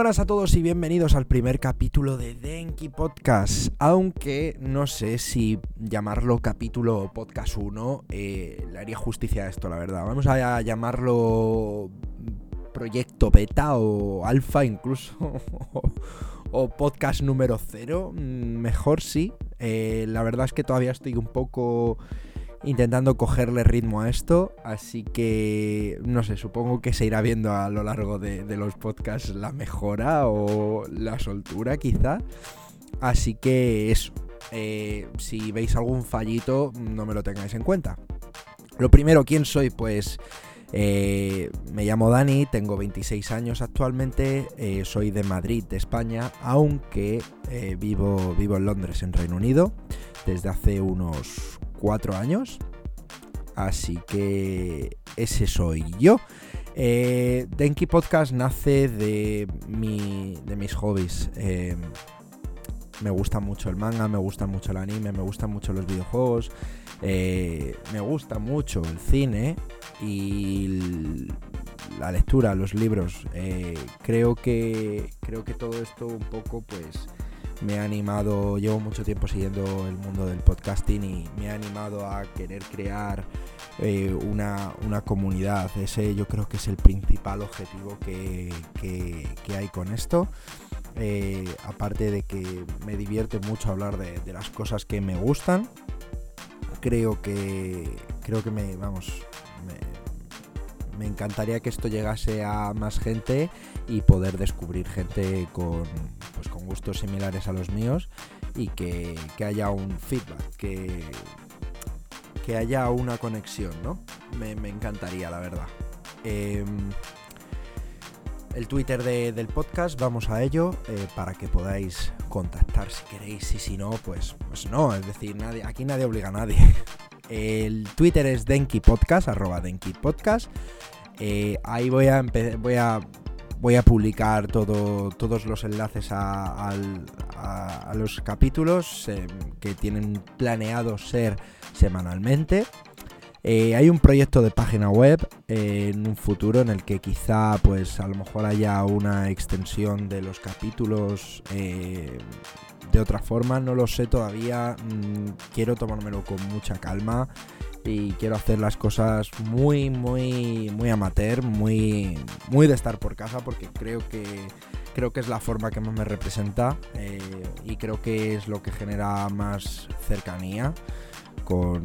buenas a todos y bienvenidos al primer capítulo de Denki Podcast. Aunque no sé si llamarlo capítulo podcast 1 eh, le haría justicia a esto, la verdad. Vamos a llamarlo proyecto beta o alfa incluso. o podcast número 0. Mm, mejor sí. Eh, la verdad es que todavía estoy un poco intentando cogerle ritmo a esto, así que no sé, supongo que se irá viendo a lo largo de, los podcasts la mejora o la soltura quizá. Así que eso, eh, si veis algún fallito, no me lo tengáis en cuenta. Lo primero, ¿quién soy? Pues eh, me llamo Dani, tengo 26 años actualmente, eh, soy de Madrid, de España, aunque vivo, vivo en Londres, en Reino Unido, desde hace unos cuatro años. Así que ese soy yo. Eh, Denki Podcast nace de, mi, de mis hobbies. Eh, me gusta mucho el manga, me gusta mucho el anime, me gustan mucho los videojuegos, eh, me gusta mucho el cine y la lectura, los libros. creo que creo que todo esto un poco pues me ha animado, llevo mucho tiempo siguiendo el mundo del podcasting y me ha animado a querer crear eh, una, comunidad. Ese yo creo que es el principal objetivo que, hay con esto. Eh, aparte de que me divierte mucho hablar de, las cosas que me gustan, creo que creo que me vamos me encantaría que esto llegase a más gente y poder descubrir gente con, gustos similares a los míos y que, haya un feedback, que, que haya una conexión, ¿no? Me, encantaría, la verdad. Em, el Twitter del podcast, vamos a ello, eh, para que podáis contactar si queréis y si no, pues, pues no, es decir, nadie, aquí nadie obliga a nadie. El Twitter es Denki Podcast, arroba Denki Podcast. Eh, ahí voy a, voy a voy a publicar todo, todos los enlaces a, los capítulos eh, que tienen planeado ser semanalmente. Eh, hay un proyecto de página web en un futuro en el que quizá pues a lo mejor haya una extensión de los capítulos de otra forma, no lo sé todavía. Mm, quiero tomármelo con mucha calma y quiero hacer las cosas muy, muy, muy amateur, muy, muy de estar por casa porque creo que creo que es la forma que más me representa eh, y creo que es lo que genera más cercanía con,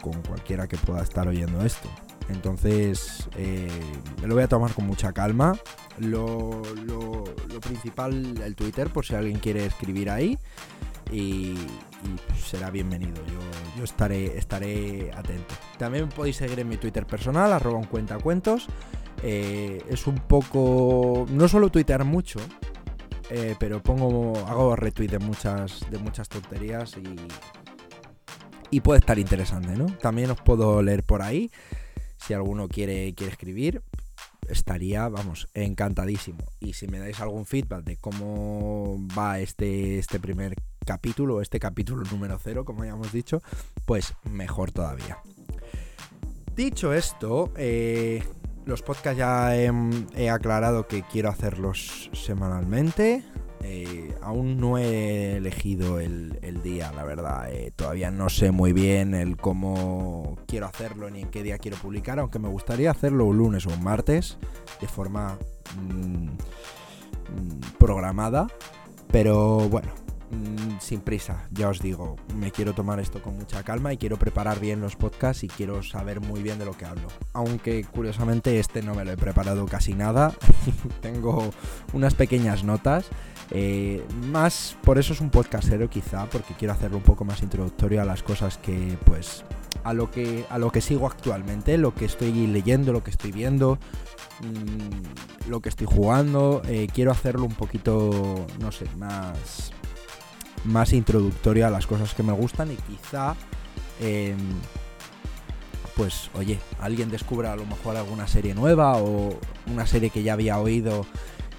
con cualquiera que pueda estar oyendo esto. Entonces eh, lo voy a tomar con mucha calma. Lo, lo, principal, el Twitter, por si alguien quiere escribir ahí. Y, será bienvenido. Yo, estaré, estaré atento. También podéis seguir en mi Twitter personal, arroba un cuentacuentos. Eh, es un poco. No suelo tuitear mucho. Eh, pero pongo. hago retweet de muchas. de muchas tonterías y. Y puede estar interesante, ¿no? También os puedo leer por ahí. Si alguno quiere, quiere escribir, estaría, vamos, encantadísimo. Y si me dais algún feedback de cómo va este, este primer capítulo, este capítulo número cero, como ya hemos dicho, pues mejor todavía. Dicho esto, eh, los podcasts ya he aclarado que quiero hacerlos semanalmente. Eh, aún no he elegido el, día, la verdad. Eh, todavía no sé muy bien el cómo quiero hacerlo ni en qué día quiero publicar, aunque me gustaría hacerlo un lunes o un martes de forma mm, mm, programada. Pero bueno, mm, sin prisa, ya os digo, me quiero tomar esto con mucha calma y quiero preparar bien los podcasts y quiero saber muy bien de lo que hablo. Aunque curiosamente este no me lo he preparado casi nada, tengo unas pequeñas notas eh, más, por eso es un podcastero quizá, porque quiero hacerlo un poco más introductorio a las cosas que, pues, a lo que, a lo que sigo actualmente, lo que estoy leyendo, lo que estoy viendo, mm, lo que estoy jugando. Eh, quiero hacerlo un poquito, no sé, más, más introductorio a las cosas que me gustan y quizá, em, pues, oye, alguien descubra a lo mejor alguna serie nueva o una serie que ya había oído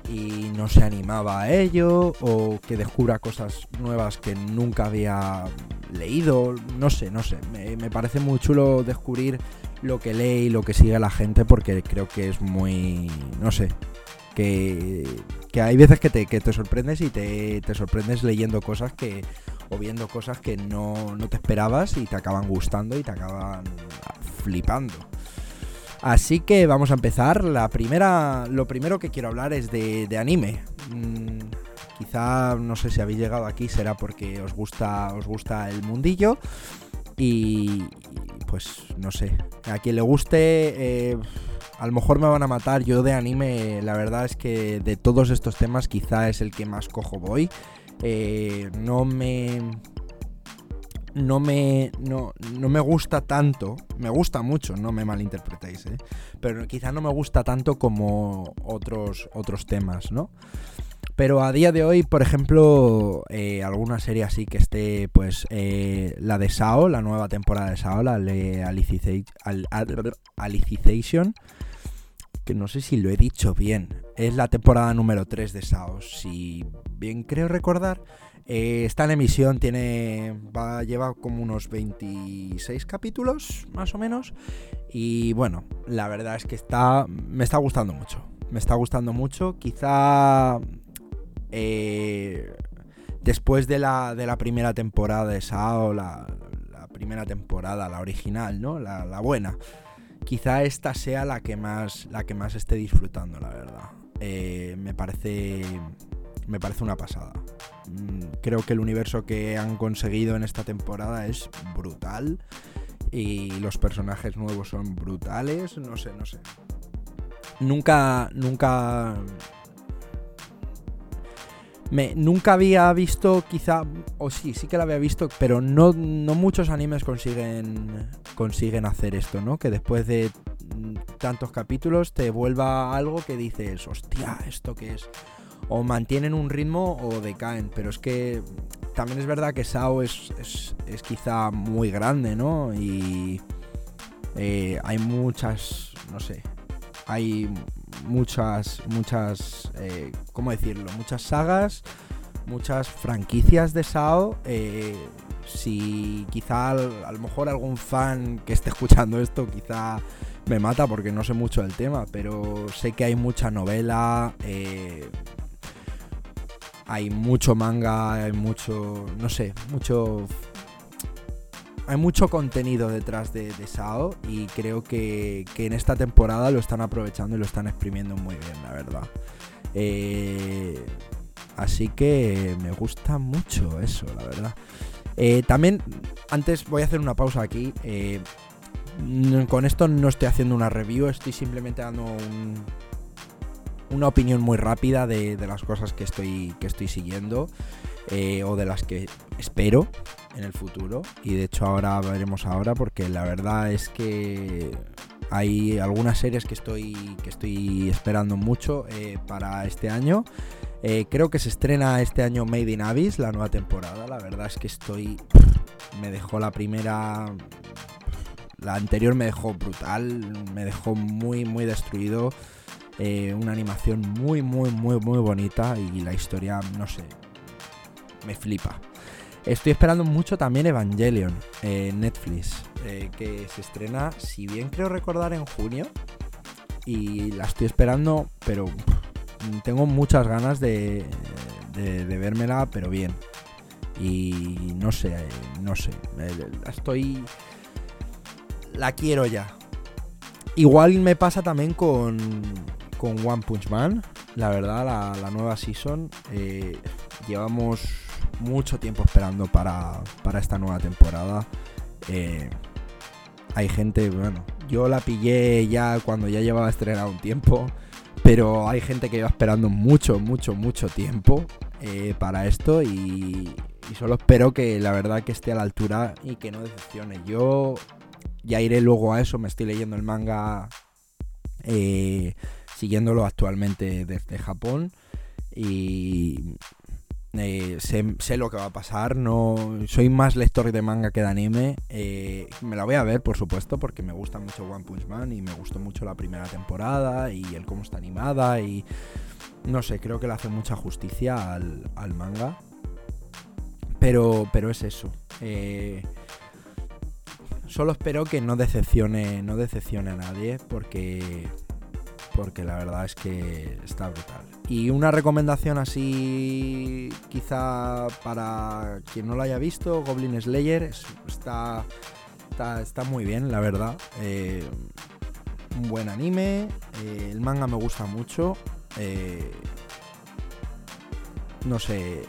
y no se animaba a ello o que descubra cosas nuevas que nunca había leído, no sé, no sé, me, parece muy chulo descubrir lo que lee y lo que sigue la gente porque creo que es muy, no sé, que, que hay veces que te, que te sorprendes y te, te, sorprendes leyendo cosas que o viendo cosas que no, no te esperabas y te acaban gustando y te acaban flipando. Así que vamos a empezar. La primera, lo primero que quiero hablar es de, anime. Mm, quizá no sé si habéis llegado aquí será porque os gusta, os gusta el mundillo y, pues no sé. A quien le guste, eh, a lo mejor me van a matar. Yo de anime, la verdad es que de todos estos temas quizá es el que más cojo voy. Eh, no me no me, no, me gusta tanto, me gusta mucho, no me malinterpretéis, ¿eh? pero quizá no me gusta tanto como otros, otros temas, ¿no? Pero a día de hoy, por ejemplo, eh, alguna serie así que esté, pues, eh, la de Sao, la nueva temporada de Sao, la de Alicization, que no sé si lo he dicho bien, es la temporada número 3 de Sao, si bien creo recordar. Eh, está en emisión, tiene. Va, lleva como unos 26 capítulos, más o menos. Y bueno, la verdad es que está. Me está gustando mucho. Me está gustando mucho. Quizá. Eh, después de la, de la primera temporada de Sao, la, primera temporada, la original, ¿no? La, la, buena. Quizá esta sea la que más. La que más esté disfrutando, la verdad. Eh, me parece. Me parece una pasada. Mm, creo que el universo que han conseguido en esta temporada es brutal. Y los personajes nuevos son brutales. No sé, no sé. Nunca, nunca... Me, nunca había visto, quizá, o sí, sí que la había visto, pero no, no muchos animes consiguen, consiguen hacer esto, ¿no? Que después de tantos capítulos te vuelva algo que dices, hostia, ¿esto qué es? O mantienen un ritmo o decaen. Pero es que también es verdad que Sao es, es, quizá muy grande, ¿no? Y eh, hay muchas, no sé, hay muchas, muchas, eh, ¿cómo decirlo? Muchas sagas, muchas franquicias de Sao. Eh, si quizá a lo mejor algún fan que esté escuchando esto, quizá me mata porque no sé mucho del tema, pero sé que hay mucha novela, hay mucho manga, hay mucho, no sé, mucho... Hay mucho contenido detrás de, Sao y creo que, en esta temporada lo están aprovechando y lo están exprimiendo muy bien, la verdad. Eh, así que me gusta mucho eso, la verdad. Eh, también, antes voy a hacer una pausa aquí. Eh, con esto no estoy haciendo una review, estoy simplemente dando un, una opinión muy rápida de, las cosas que estoy, que estoy siguiendo eh, o de las que espero en el futuro. Y de hecho ahora veremos ahora porque la verdad es que hay algunas series que estoy, que estoy esperando mucho eh, para este año. Eh, creo que se estrena este año Made in Abyss, la nueva temporada. La verdad es que estoy... Me dejó la primera... La anterior me dejó brutal, me dejó muy, muy destruido. Eh, una animación muy, muy, muy, muy bonita y la historia, no sé, me flipa. Estoy esperando mucho también Evangelion en Netflix, eh, que se estrena, si bien creo recordar, en junio. Y la estoy esperando, pero tengo muchas ganas de, de, de vérmela, pero bien. Y no sé, no sé, estoy... La quiero ya. Igual me pasa también con, con One Punch Man. La verdad, la, nueva season. Eh, llevamos mucho tiempo esperando para, esta nueva temporada. Eh, hay gente, bueno, yo la pillé ya cuando ya llevaba estrenado un tiempo. Pero hay gente que lleva esperando mucho, mucho, mucho tiempo eh, para esto. Y, y solo espero que la verdad que esté a la altura y que no decepcione. Yo ya iré luego a eso. Me estoy leyendo el manga eh, siguiéndolo actualmente desde Japón y eh, sé, lo que va a pasar. No soy más lector de manga que de anime. Eh, me la voy a ver, por supuesto, porque me gusta mucho One Punch Man y me gustó mucho la primera temporada y el cómo está animada y no sé, creo que le hace mucha justicia al, manga. Pero, pero es eso. Eh, solo espero que no decepcione, no decepcione a nadie porque porque la verdad es que está brutal. Y una recomendación así, quizá para quien no lo haya visto, Goblin Slayer está, está, muy bien, la verdad. Eh, un buen anime, eh, el manga me gusta mucho. Eh, no sé,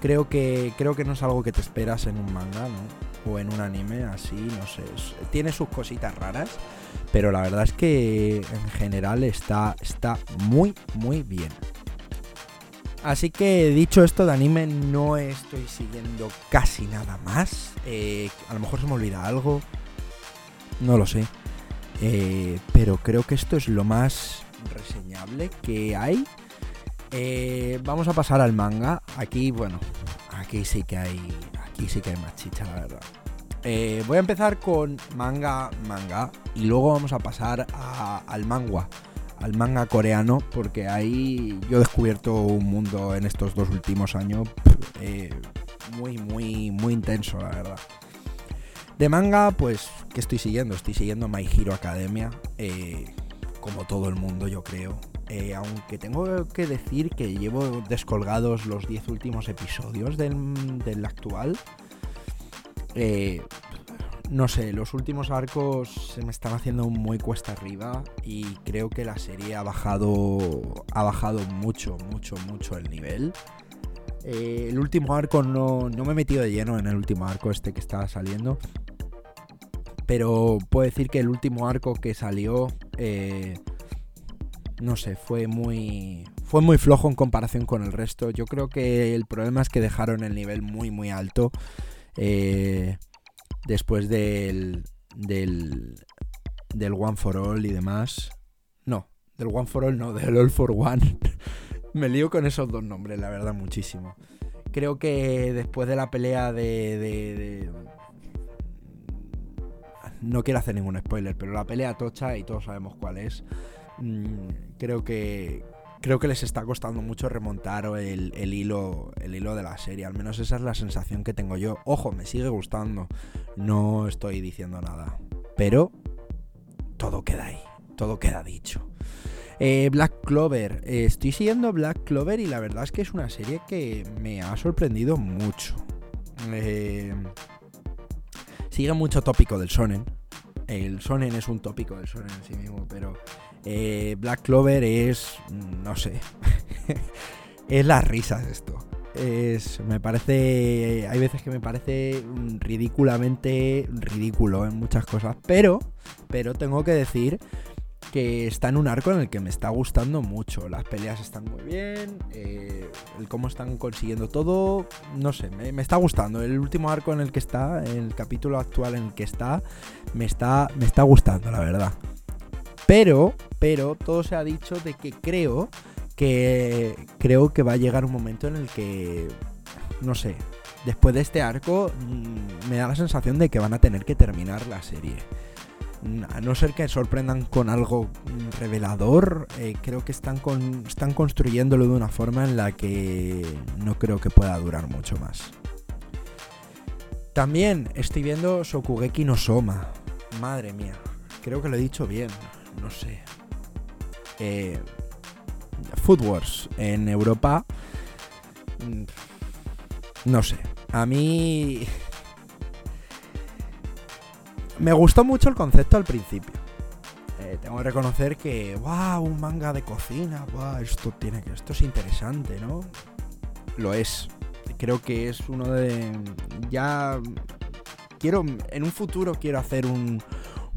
creo que, creo que no es algo que te esperas en un manga, ¿no? O en un anime así, no sé. tiene sus cositas raras, pero la verdad es que en general está, está muy, muy bien. Así que dicho esto de anime, no estoy siguiendo casi nada más. Eh, a lo mejor se me olvida algo. No lo sé. Eh, pero creo que esto es lo más reseñable que hay. Eh, vamos a pasar al manga. Aquí, bueno, aquí sí que hay. Aquí sí que hay más chicha, la verdad. Eh, voy a empezar con manga, manga. Y luego vamos a pasar al manga. Al manga coreano. Porque ahí yo he descubierto un mundo en estos dos últimos años. muy, muy, muy intenso, la verdad. De manga, pues, ¿qué estoy siguiendo? Estoy siguiendo My Hero Academia, eh, como todo el mundo, yo creo. Eh, aunque tengo que decir que llevo descolgados los 10 últimos episodios del, actual. Eh, no sé, los últimos arcos se me están haciendo muy cuesta arriba y creo que la serie ha bajado, ha bajado mucho, mucho, mucho el nivel. el último arco no, no me he metido de lleno en el último arco este que estaba saliendo pero puedo decir que el último arco que salió, eh, no sé, fue muy, fue muy flojo en comparación con el resto. Yo creo que el problema es que dejaron el nivel muy, muy alto eh, después del, del, del One for All y demás. No, del One for All no, del All for One. Me lío con esos dos nombres, la verdad, muchísimo. Creo que después de la pelea de no quiero hacer ningún spoiler, pero la pelea tocha, y todos sabemos cuál es, mm, creo que creo que les está costando mucho remontar el, hilo, el hilo de la serie. Al menos esa es la sensación que tengo yo. Ojo, me sigue gustando. No estoy diciendo nada. Pero todo queda ahí. Todo queda dicho. Eh, Black Clover. Eh, estoy siguiendo Black Clover y la verdad es que es una serie que me ha sorprendido mucho. Eh, sigue mucho tópico del sonen. El sonen es un tópico del sonen en sí mismo, pero eh, Black Clover es, no sé, es las risas esto. Es, me parece, hay veces que me parece ridículamente ridículo en muchas cosas, pero, pero tengo que decir que está en un arco en el que me está gustando mucho. Las peleas están muy bien, eh, el cómo están consiguiendo todo, no sé, me, está gustando. El último arco en el que está, el capítulo actual en el que está, me está, me está gustando, la verdad. Pero, pero, todo se ha dicho de que creo que creo que va a llegar un momento en el que, no sé, después de este arco, mm, me da la sensación de que van a tener que terminar la serie a no ser que sorprendan con algo revelador, eh, creo que están, con, están construyéndolo de una forma en la que no creo que pueda durar mucho más. También estoy viendo Sokugeki no Soma. Madre mía, creo que lo he dicho bien, no sé. Eh, Food Wars en Europa. Mm, no sé. A mí me gustó mucho el concepto al principio. Eh, tengo que reconocer que, wow, un manga de cocina, wow, esto tiene que, esto es interesante, ¿no? Lo es. Creo que es uno de, ya quiero, en un futuro quiero hacer un,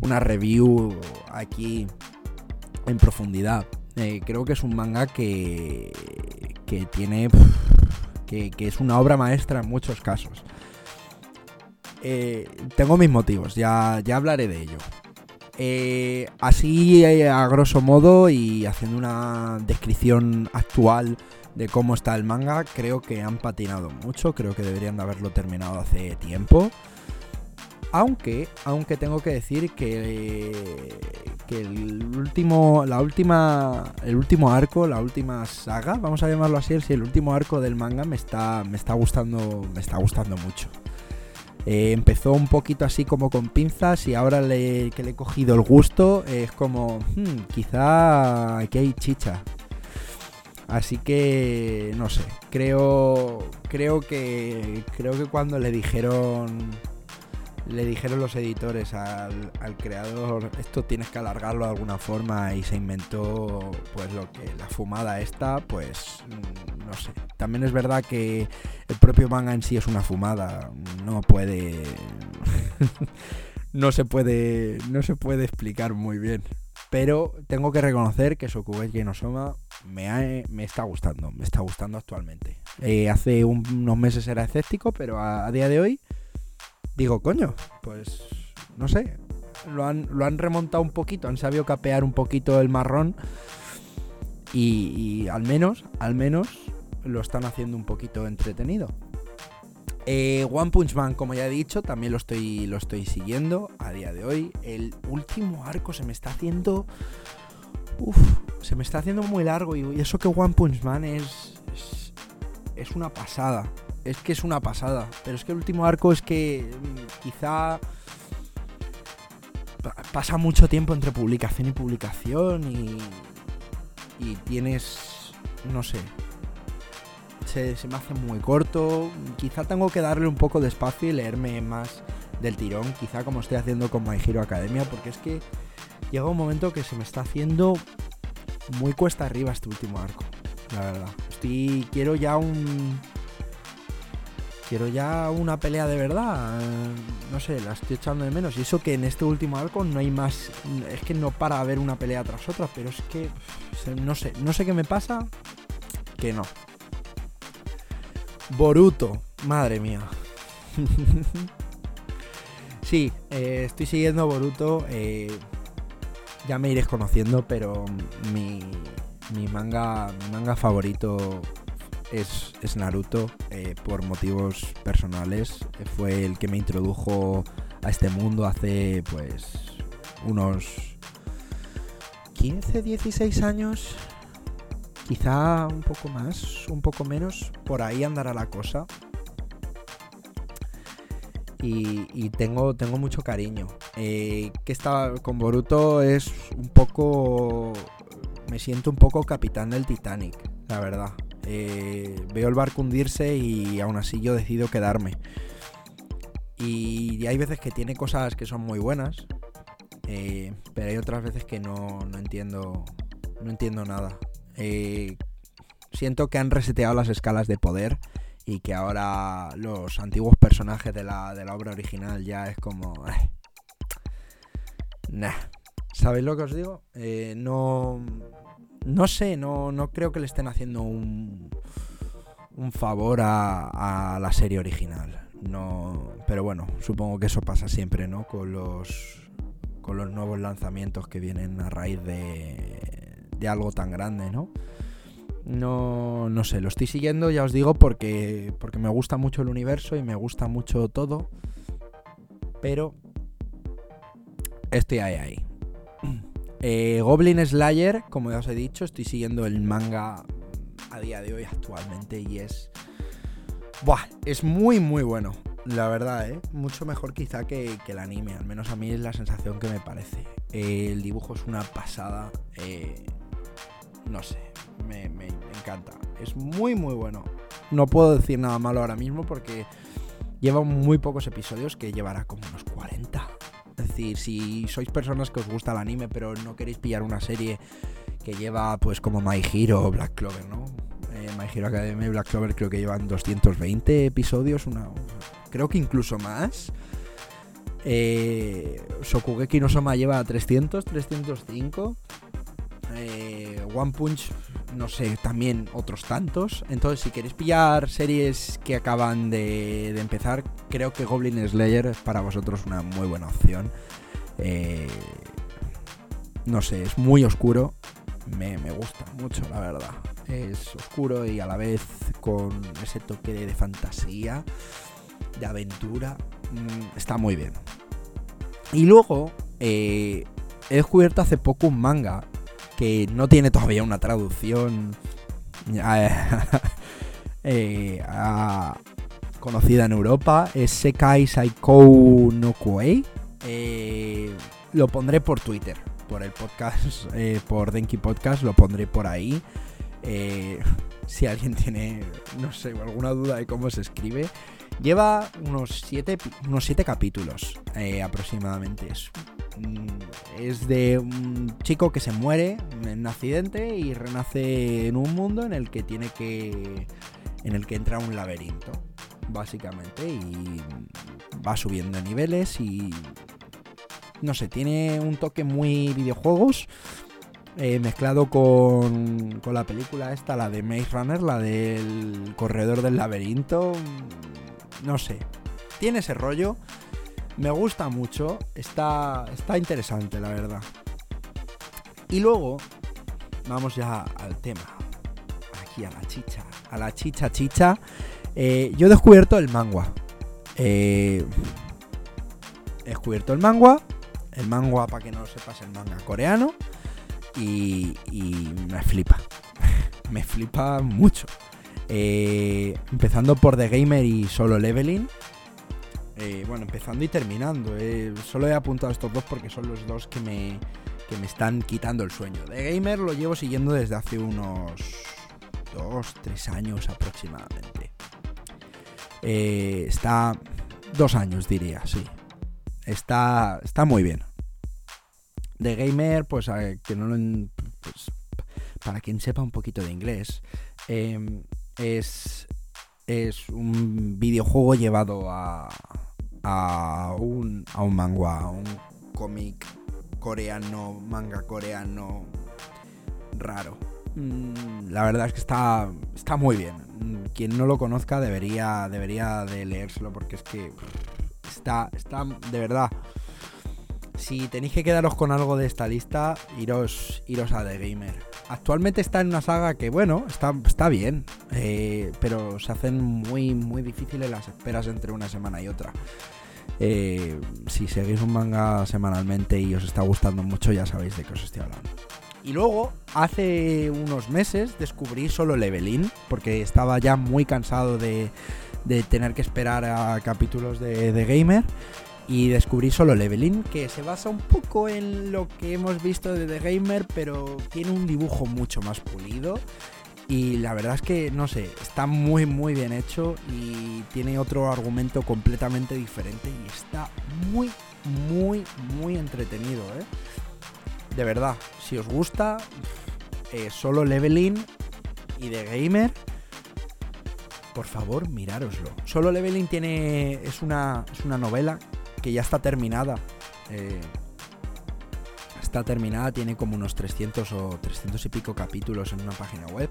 una review aquí en profundidad. Eh, creo que es un manga que, que tiene, que, es una obra maestra en muchos casos. Eh, tengo mis motivos, ya, ya hablaré de ello. Eh, así, a grosso modo, y haciendo una descripción actual de cómo está el manga, creo que han patinado mucho, creo que deberían de haberlo terminado hace tiempo. Aunque, aunque tengo que decir que, el último, la última, el último arco, la última saga, vamos a llamarlo así, el último arco del manga me está, me está gustando, me está gustando mucho. Eh, empezó un poquito así como con pinzas y ahora que le he cogido el gusto es como, hmm, quizá aquí hay chicha. Así que no sé, creo creo que creo que cuando le dijeron le dijeron los editores al, creador esto tienes que alargarlo de alguna forma y se inventó pues lo que la fumada esta pues mm, no sé. También es verdad que el propio manga en sí es una fumada no puede no se puede no se puede explicar muy bien. Pero tengo que reconocer que Shokugeki no Soma me, me está gustando me está gustando actualmente. Eh, hace unos meses era escéptico pero a día de hoy digo, coño, pues no sé, lo han, lo han remontado un poquito, han sabido capear un poquito el marrón y, al menos, al menos lo están haciendo un poquito entretenido. Eh, One Punch Man, como ya he dicho, también lo estoy, lo estoy siguiendo a día de hoy. El último arco se me está haciendo... Uf, se me está haciendo muy largo y eso que One Punch Man es, es una pasada es que es una pasada. Pero es que el último arco es que mm, quizá pasa mucho tiempo entre publicación y publicación y, y tienes, no sé, se, me hace muy corto. Quizá tengo que darle un poco de espacio y leerme más del tirón, quizá como estoy haciendo con My Hero Academia, porque es que llega un momento que se me está haciendo muy cuesta arriba este último arco, la verdad. Estoy, quiero ya un quiero ya una pelea de verdad. No sé, la estoy echando de menos. Y eso que en este último arco no hay más. Es que no para haber una pelea tras otra, pero es que. No sé, no sé qué me pasa. Que no. Boruto, madre mía. sí, eh, estoy siguiendo Boruto. Eh, ya me iréis conociendo, pero mi, mi manga, mi manga favorito es, Naruto eh, por motivos personales. Fue el que me introdujo a este mundo hace pues unos 15, 16 años. Quizá un poco más, un poco menos. Por ahí andará la cosa. Y, tengo, tengo mucho cariño. Eh, que estaba con Boruto es un poco. Me siento un poco capitán del Titanic, la verdad. Eh, veo el barco hundirse y aún así yo decido quedarme. Y hay veces que tiene cosas que son muy buenas, eh, pero hay otras veces que no, entiendo no entiendo nada. Eh, siento que han reseteado las escalas de poder y que ahora los antiguos personajes de la, de la obra original ya es como... Nah. ¿Sabéis lo que os digo? no no sé, no, no creo que le estén haciendo un, un favor a, la serie original. No, pero bueno, supongo que eso pasa siempre, ¿no? Con los, con los nuevos lanzamientos que vienen a raíz de, de algo tan grande, ¿no? No, no sé, lo estoy siguiendo, ya os digo, porque, porque me gusta mucho el universo y me gusta mucho todo. Pero estoy ahí, ahí. Eh, Goblin Slayer, como ya os he dicho, estoy siguiendo el manga a día de hoy actualmente y es... Buah, es muy muy bueno, la verdad, ¿eh? Mucho mejor quizá que, el anime, al menos a mí es la sensación que me parece. El dibujo es una pasada, eh, no sé, me, me encanta. Es muy muy bueno. No puedo decir nada malo ahora mismo porque lleva muy pocos episodios, que llevará como unos 40 es si sois personas que os gusta el anime, pero no queréis pillar una serie que lleva, pues, como My Hero o Black Clover, ¿no? Eh, My Hero Academia y Black Clover creo que llevan 220 episodios, una, creo que incluso más. Eh, Shokugeki no Soma lleva 300, 305. Eh, One Punch no sé, también otros tantos. Entonces, si queréis pillar series que acaban de, empezar, creo que Goblin Slayer es para vosotros una muy buena opción. Eh, no sé, es muy oscuro. Me, gusta mucho, la verdad. Es oscuro y a la vez con ese toque de, fantasía, de aventura. Mm, está muy bien. Y luego, eh, he descubierto hace poco un manga que no tiene todavía una traducción eh, conocida en Europa. Es Sekai Saikou no Kuei. Eh, lo pondré por Twitter, por el podcast, eh, por Denki Podcast, lo pondré por ahí. Eh, si alguien tiene, no sé, alguna duda de cómo se escribe, lleva unos siete, unos siete capítulos eh, aproximadamente. Es, es de un chico que se muere en un accidente y renace en un mundo en el que tiene que. en el que entra un laberinto, básicamente, y va subiendo niveles y. No sé, tiene un toque muy videojuegos. Eh, mezclado con, con la película esta, la de Maze Runner, la del corredor del laberinto. No sé, tiene ese rollo. Me gusta mucho. Está, está interesante, la verdad. Y luego, vamos ya al tema. Aquí a la chicha. A la chicha chicha. Eh, yo he descubierto el manga. Eh, he descubierto el manga. El manga, para que no lo sepas, el manga coreano. Y, me flipa. me flipa mucho. Eh, empezando por The Gamer y Solo Leveling. Eh, bueno, empezando y terminando. Eh. Solo he apuntado estos dos porque son los dos que me, que me están quitando el sueño. The Gamer lo llevo siguiendo desde hace unos dos, tres años aproximadamente. está dos años diría, sí. Está, está muy bien. The Gamer, pues, que no lo, pues, para quien sepa un poquito de inglés, em, es, es un videojuego llevado a, a, un, a un manga, a un cómic coreano, manga coreano raro. Mm, la verdad es que está, está muy bien. Quien no lo conozca debería, debería de leérselo porque es que está, está de verdad si tenéis que quedaros con algo de esta lista, iros, iros a The Gamer. Actualmente está en una saga que, bueno, está, está bien, eh, pero se hacen muy, muy difíciles las esperas entre una semana y otra. Eh, si seguís un manga semanalmente y os está gustando mucho, ya sabéis de qué os estoy hablando. Y luego, hace unos meses, descubrí solo Leveling, porque estaba ya muy cansado de, de tener que esperar a capítulos de Gamer y descubrí solo Leveling, que se basa un poco en lo que hemos visto de The Gamer, pero tiene un dibujo mucho más pulido. Y la verdad es que, no sé, está muy, muy bien hecho y tiene otro argumento completamente diferente y está muy, muy, muy entretenido, ¿eh? De verdad, si os gusta, eh, solo Leveling y The Gamer, por favor, mirároslo. Solo Leveling tiene. es una, es una novela que ya está terminada. Eh, está terminada, tiene como unos 300 o 300 y pico capítulos en una página web.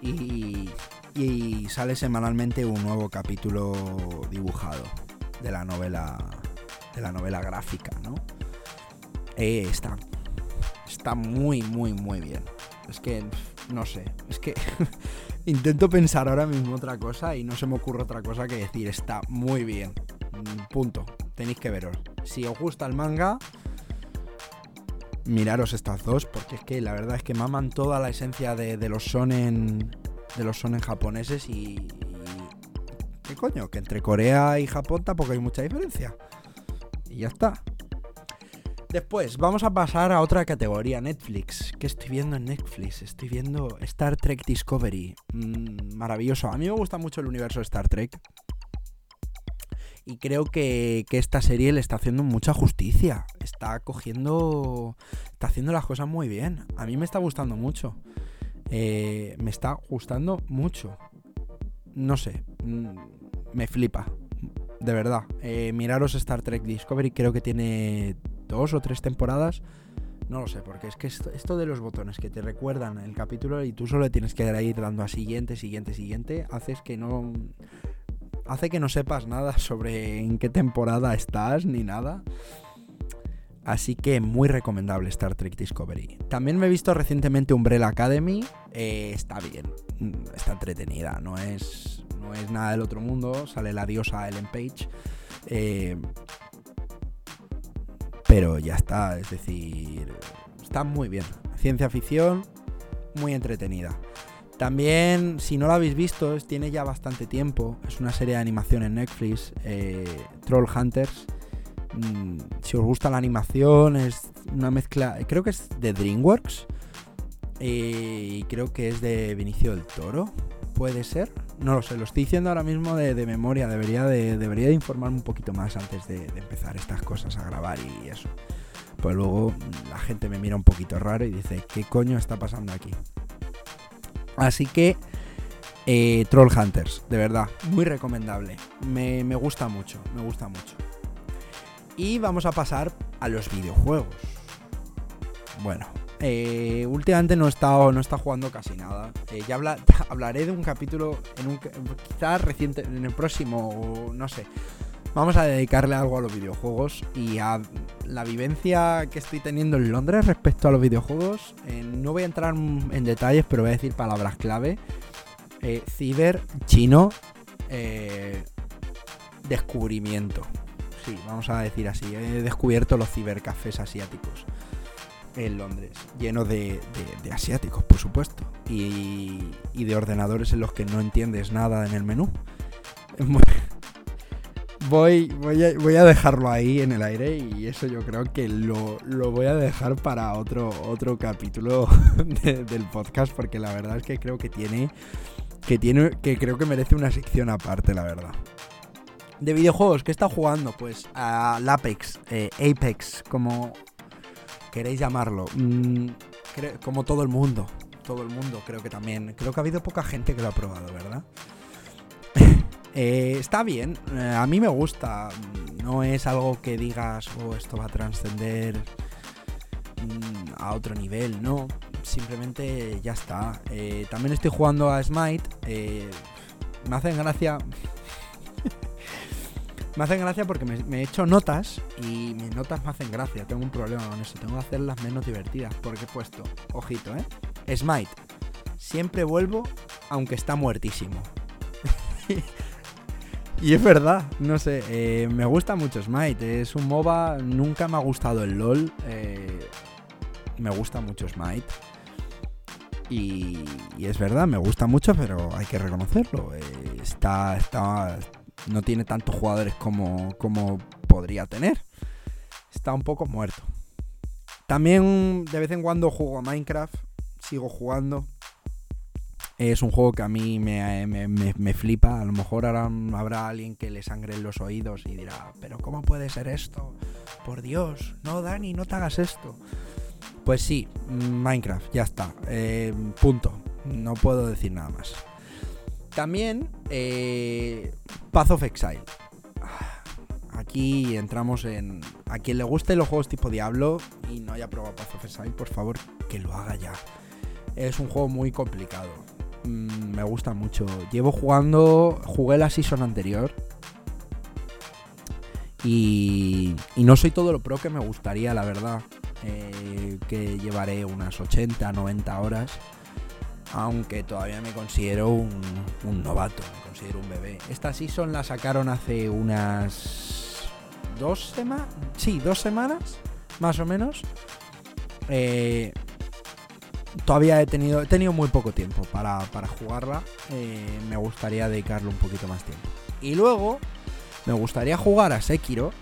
Y, y sale semanalmente un nuevo capítulo dibujado de la novela de la novela gráfica, ¿no? Eh, está está muy muy muy bien. Es que no sé, es que intento pensar ahora mismo otra cosa y no se me ocurre otra cosa que decir, está muy bien. Punto tenéis que veros. Si os gusta el manga, miraros estas dos, porque es que la verdad es que maman toda la esencia de, los sonen. De los japoneses y, ¿Qué coño? Que entre Corea y Japón tampoco hay mucha diferencia. Y ya está. Después, vamos a pasar a otra categoría, Netflix. ¿Qué estoy viendo en Netflix? Estoy viendo Star Trek Discovery. Mm, maravilloso. A mí me gusta mucho el universo de Star Trek y creo que, esta serie le está haciendo mucha justicia. Está cogiendo. Está haciendo las cosas muy bien. A mí me está gustando mucho. Eh, me está gustando mucho. No sé. Mm, me flipa. De verdad. Eh, miraros Star Trek Discovery. Creo que tiene dos o tres temporadas. No lo sé, porque es que esto, esto, de los botones que te recuerdan el capítulo y tú solo tienes que ir dando a siguiente, siguiente, siguiente, haces que no hace que no sepas nada sobre en qué temporada estás ni nada. Así que muy recomendable Star Trek Discovery. También me he visto recientemente Umbrella Academy. Eh, está bien, mm, está entretenida. No es, no es nada del otro mundo. Sale la diosa Ellen Page. Eh, pero ya está, es decir, está muy bien. Ciencia ficción, muy entretenida. También, si no lo habéis visto, tiene ya bastante tiempo. Es una serie de animación en Netflix, eh, Troll Hunters. Mm, si os gusta la animación, es una mezcla, creo que es de DreamWorks. eh, y creo que es de Vinicio del Toro, puede ser. No lo sé, lo estoy diciendo ahora mismo de, memoria, debería de, debería de informarme un poquito más antes de, empezar estas cosas a grabar y eso. Pues luego la gente me mira un poquito raro y dice, ¿qué coño está pasando aquí? Así que eh, Troll Hunters, de verdad, muy recomendable. Me, me, gusta mucho, me gusta mucho. Y vamos a pasar a los videojuegos. Bueno, eh, últimamente no he, estado, no he jugando casi nada. Eh, ya hablaré de un capítulo, en un, quizás reciente, en el próximo, no sé. Vamos a dedicarle algo a los videojuegos y a la vivencia que estoy teniendo en Londres respecto a los videojuegos. Eh, no voy a entrar en detalles, pero voy a decir palabras clave. ciber, chino, descubrimiento. Sí, vamos a decir así. He descubierto los cibercafés asiáticos en Londres, lleno de, asiáticos, por supuesto, y, de ordenadores en los que no entiendes nada en el menú. Voy, voy, a, dejarlo ahí en el aire y eso yo creo que lo, voy a dejar para otro, otro capítulo del podcast porque la verdad es que creo que tiene, que tiene, que creo que merece una sección aparte, la verdad. De videojuegos, ¿qué está jugando? Pues al Apex, eh, Apex, como queréis llamarlo. Mm, como todo el mundo. Todo el mundo creo que también. Creo que ha habido poca gente que lo ha probado, ¿verdad? Eh, está bien. Eh, a mí me gusta. No es algo que digas, oh, esto va a trascender mm, a otro nivel, no. Simplemente ya está. Eh, también estoy jugando a Smite. me hacen gracia. Me hacen gracia porque me, he hecho notas y mis notas me hacen gracia. Tengo un problema con eso. Tengo que hacerlas menos divertidas porque he puesto, ojito, ¿eh? Smite. Siempre vuelvo aunque está muertísimo. y es verdad, no sé, eh, me gusta mucho Smite. Es un MOBA, nunca me ha gustado el LOL. Eh, me gusta mucho Smite. Y, es verdad, me gusta mucho, pero hay que reconocerlo. Eh, está, está, no tiene tantos jugadores como, como podría tener. Está un poco muerto. También de vez en cuando juego a Minecraft, sigo jugando. Es un juego que a mí me, flipa. A lo mejor ahora habrá alguien que le sangre en los oídos y dirá, pero ¿cómo puede ser esto? Por Dios, no, Dani, no te hagas esto. Pues sí, Minecraft, ya está. Eh, punto. No puedo decir nada más. También eh, Path of Exile. Aquí entramos en... A quien le guste los juegos tipo Diablo y no haya probado Path of Exile, por favor, que lo haga ya. Es un juego muy complicado. Mm, me gusta mucho. Llevo jugando... Jugué la season anterior. Y, y no soy todo lo pro que me gustaría, la verdad. Eh, que llevaré unas 80, 90 horas aunque todavía me considero un, novato, me considero un bebé. Esta season la sacaron hace unas dos semanas, sí, dos semanas, más o menos. Eh, todavía he tenido, he tenido muy poco tiempo para, jugarla. Eh, me gustaría dedicarle un poquito más tiempo. Y luego, me gustaría jugar a Sekiro,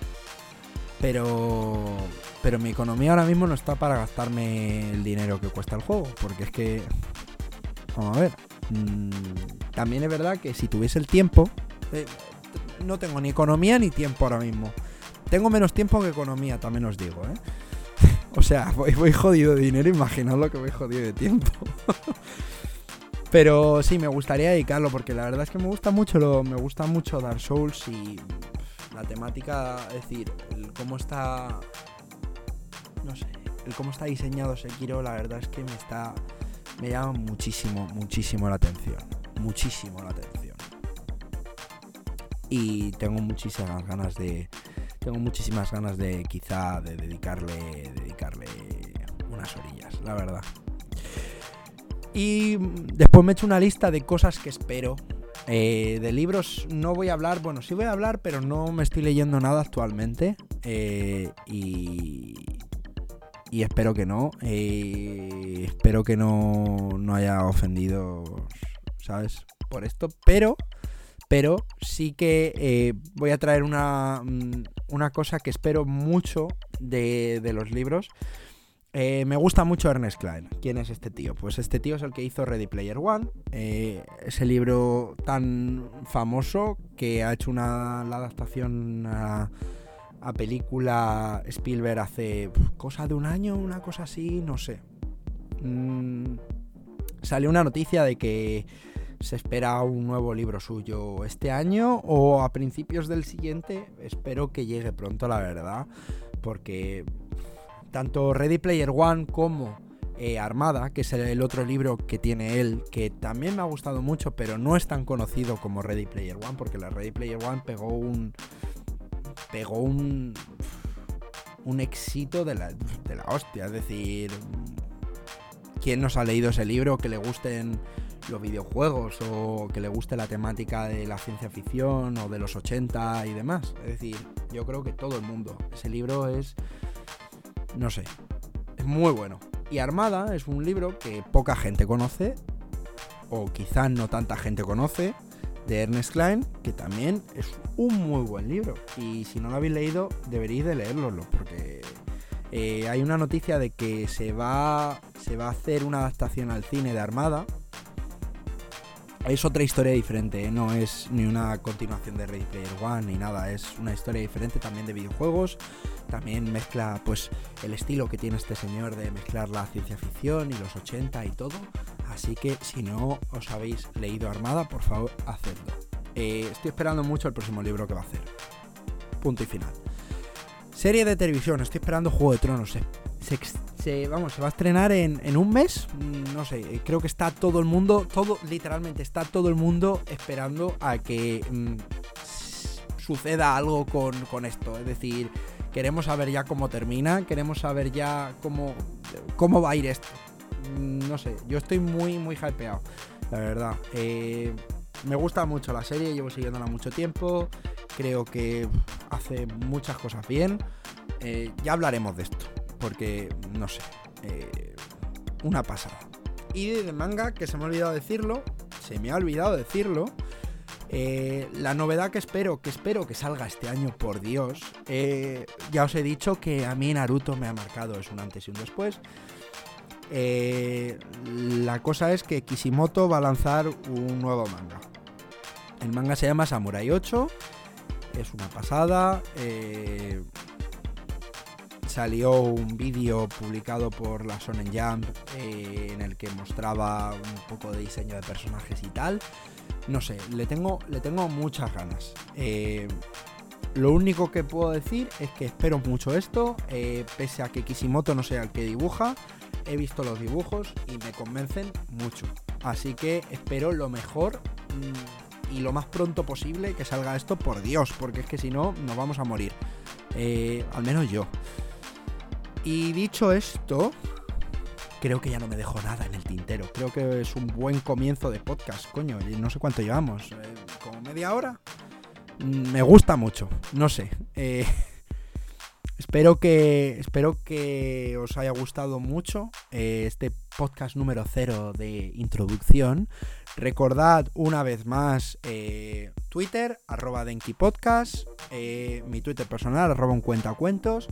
pero pero mi economía ahora mismo no está para gastarme el dinero que cuesta el juego, porque es que Vamos a ver. Mm, también es verdad que si tuviese el tiempo, eh, no tengo ni economía ni tiempo ahora mismo. Tengo menos tiempo que economía, también os digo, ¿eh? O sea, voy, jodido de dinero, imaginad lo que voy jodido de tiempo. Pero sí, me gustaría dedicarlo porque la verdad es que me gusta mucho lo, me gusta mucho Dark Souls y la temática, es decir, el cómo está no sé, el cómo está diseñado Sekiro, la verdad es que me está me llama muchísimo, muchísimo la atención. Muchísimo la atención. Y tengo muchísimas ganas de. Tengo muchísimas ganas de quizá de dedicarle. dedicarle unas orillas, la verdad. Y después me he hecho una lista de cosas que espero. Eh, de libros no voy a hablar, bueno, sí voy a hablar, pero no me estoy leyendo nada actualmente. Eh, y, y espero que no. Eh, espero que no, no haya ofendido, ¿sabes? Por esto. Pero, pero sí que eh, voy a traer una, mm, una cosa que espero mucho de, de los libros. Eh, me gusta mucho Ernest Klein. ¿Quién es este tío? Pues este tío es el que hizo Ready Player One, eh, ese libro tan famoso que ha hecho una, la adaptación a, película Spielberg hace cosa de un año, una cosa así, no sé. Mm, salió una noticia de que se espera un nuevo libro suyo este año o a principios del siguiente. Espero que llegue pronto, la verdad, porque tanto Ready Player One como eh, Armada, que es el otro libro que tiene él, que también me ha gustado mucho, pero no es tan conocido como Ready Player One, porque la Ready Player One pegó un. pegó un. un éxito de la, de la hostia. Es decir, ¿quién nos ha leído ese libro que le gusten los videojuegos o que le guste la temática de la ciencia ficción o de los 80 y demás? Es decir, yo creo que todo el mundo. Ese libro es no sé, es muy bueno. Y Armada es un libro que poca gente conoce, o quizás no tanta gente conoce, de Ernest Klein, que también es un muy buen libro. Y si no lo habéis leído, deberíais de leerlo, porque eh, hay una noticia de que se va, se va a hacer una adaptación al cine de Armada, es otra historia diferente, ¿eh? no es ni una continuación de Ready Player One ni nada, es una historia diferente también de videojuegos, también mezcla pues el estilo que tiene este señor de mezclar la ciencia ficción y los 80 y todo, así que si no os habéis leído Armada, por favor, hacedlo. Eh, estoy esperando mucho el próximo libro que va a hacer. Punto y final. Serie de televisión, estoy esperando Juego de Tronos. Eh se, vamos, se va a estrenar en, un mes. Mm, no sé, creo que está todo el mundo, todo, literalmente está todo el mundo esperando a que mm, suceda algo con, esto. Es decir, queremos saber ya cómo termina, queremos saber ya cómo, cómo va a ir esto. Mm, no sé, yo estoy muy, muy hypeado, la verdad. Eh, me gusta mucho la serie, llevo siguiéndola mucho tiempo. Creo que hace muchas cosas bien. Eh, ya hablaremos de esto porque, no sé, eh, una pasada. Y de manga, que se me ha olvidado decirlo, se me ha olvidado decirlo, eh, la novedad que espero, que espero que salga este año, por Dios, eh, ya os he dicho que a mí Naruto me ha marcado, es un antes y un después. la cosa es que Kishimoto va a lanzar un nuevo manga. El manga se llama Samurai 8, es una pasada salió un vídeo publicado por la Sonen Jump eh, en el que mostraba un poco de diseño de personajes y tal. No sé, le tengo, le tengo muchas ganas. Eh, lo único que puedo decir es que espero mucho esto, eh, pese a que Kishimoto no sea el que dibuja. He visto los dibujos y me convencen mucho. Así que espero lo mejor mm, y lo más pronto posible que salga esto, por Dios, porque es que si no, nos vamos a morir. al menos yo. Y dicho esto, creo que ya no me dejo nada en el tintero. Creo que es un buen comienzo de podcast, coño. No sé cuánto llevamos. Eh, ¿Como media hora? Mm, me gusta mucho. No sé. Eh, espero, que, espero que os haya gustado mucho eh, este podcast número cero de introducción. Recordad una vez más Twitter, arroba Denki mi Twitter personal, arroba un cuentacuentos.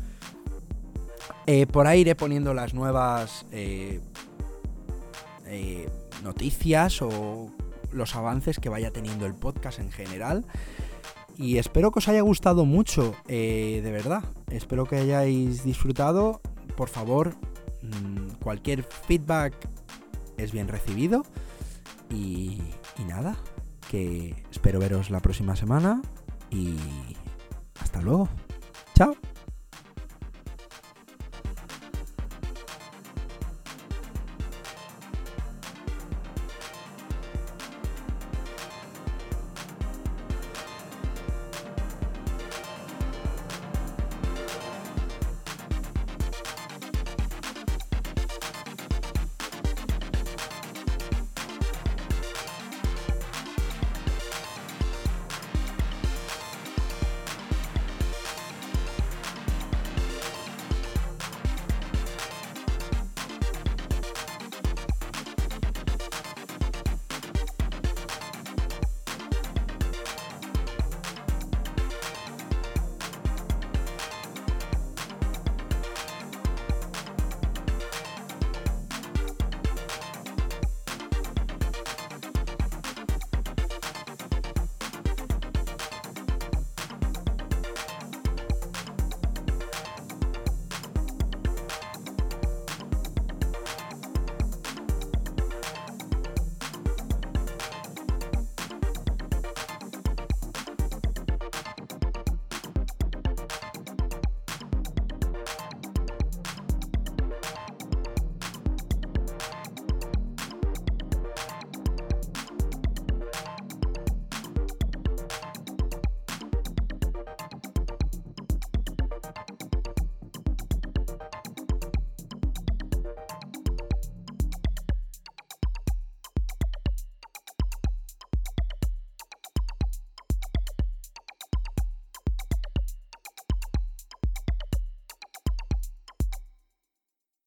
Eh, por ahí iré poniendo las nuevas eh, eh, noticias o los avances que vaya teniendo el podcast en general. Y espero que os haya gustado mucho, de verdad. Espero que hayáis disfrutado. Por favor, mm, cualquier feedback es bien recibido. y nada, que espero veros la próxima semana. Y hasta luego. Chao.